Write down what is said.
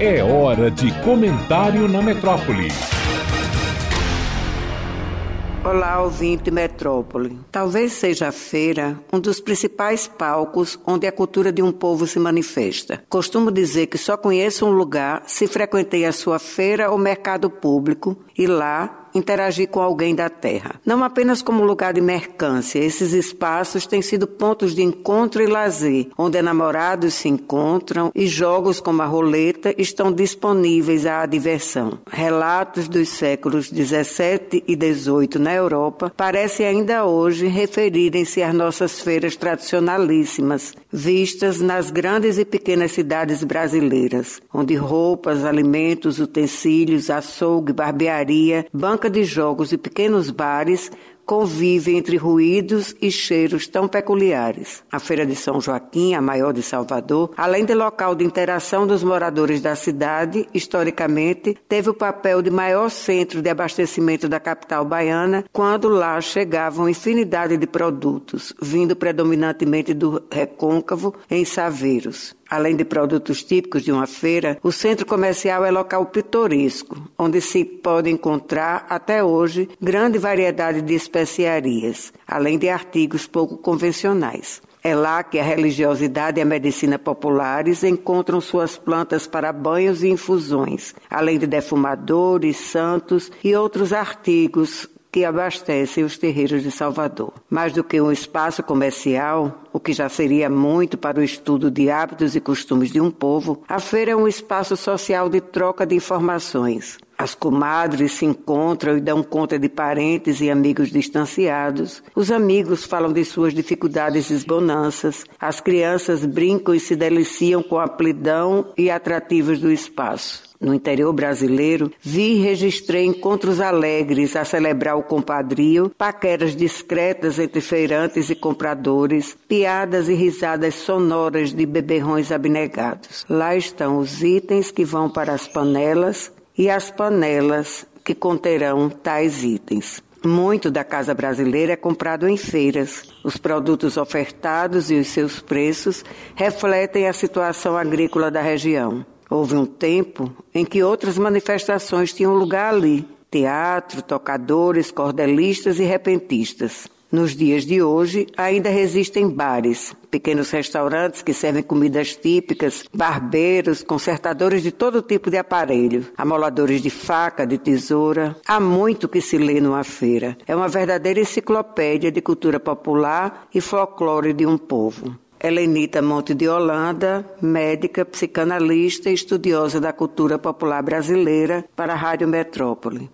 É hora de comentário na metrópole. Olá, ouvinte Metrópole. Talvez seja a feira um dos principais palcos onde a cultura de um povo se manifesta. Costumo dizer que só conheço um lugar se frequentei a sua feira ou mercado público e lá interagir com alguém da terra. Não apenas como lugar de mercância, esses espaços têm sido pontos de encontro e lazer, onde namorados se encontram e jogos como a roleta estão disponíveis à diversão. Relatos dos séculos 17 e 18 na Europa parecem ainda hoje referirem-se às nossas feiras tradicionalíssimas, vistas nas grandes e pequenas cidades brasileiras, onde roupas, alimentos, utensílios, açougue, barbearia, banca de jogos e pequenos bares convive entre ruídos e cheiros tão peculiares. A Feira de São Joaquim, a maior de Salvador, além de local de interação dos moradores da cidade, historicamente teve o papel de maior centro de abastecimento da capital baiana, quando lá chegavam infinidade de produtos, vindo predominantemente do recôncavo em Saveiros. Além de produtos típicos de uma feira, o centro comercial é local pitoresco, onde se pode encontrar, até hoje, grande variedade de especiarias, além de artigos pouco convencionais. É lá que a religiosidade e a medicina populares encontram suas plantas para banhos e infusões, além de defumadores, santos e outros artigos que abastecem os terreiros de Salvador. Mais do que um espaço comercial, o que já seria muito para o estudo de hábitos e costumes de um povo, a feira é um espaço social de troca de informações. As comadres se encontram e dão conta de parentes e amigos distanciados. Os amigos falam de suas dificuldades e bonanças. As crianças brincam e se deliciam com a amplidão e atrativos do espaço. No interior brasileiro, vi e registrei encontros alegres a celebrar o compadrio, paqueras discretas entre feirantes e compradores, piadas e risadas sonoras de beberrões abnegados. Lá estão os itens que vão para as panelas e as panelas que conterão tais itens. Muito da casa brasileira é comprado em feiras. Os produtos ofertados e os seus preços refletem a situação agrícola da região. Houve um tempo em que outras manifestações tinham lugar ali: teatro, tocadores, cordelistas e repentistas. Nos dias de hoje, ainda resistem bares, pequenos restaurantes que servem comidas típicas, barbeiros, consertadores de todo tipo de aparelho, amoladores de faca, de tesoura. Há muito que se lê numa feira. É uma verdadeira enciclopédia de cultura popular e folclore de um povo. Helenita Monte de Holanda, médica, psicanalista e estudiosa da cultura popular brasileira para a Rádio Metrópole.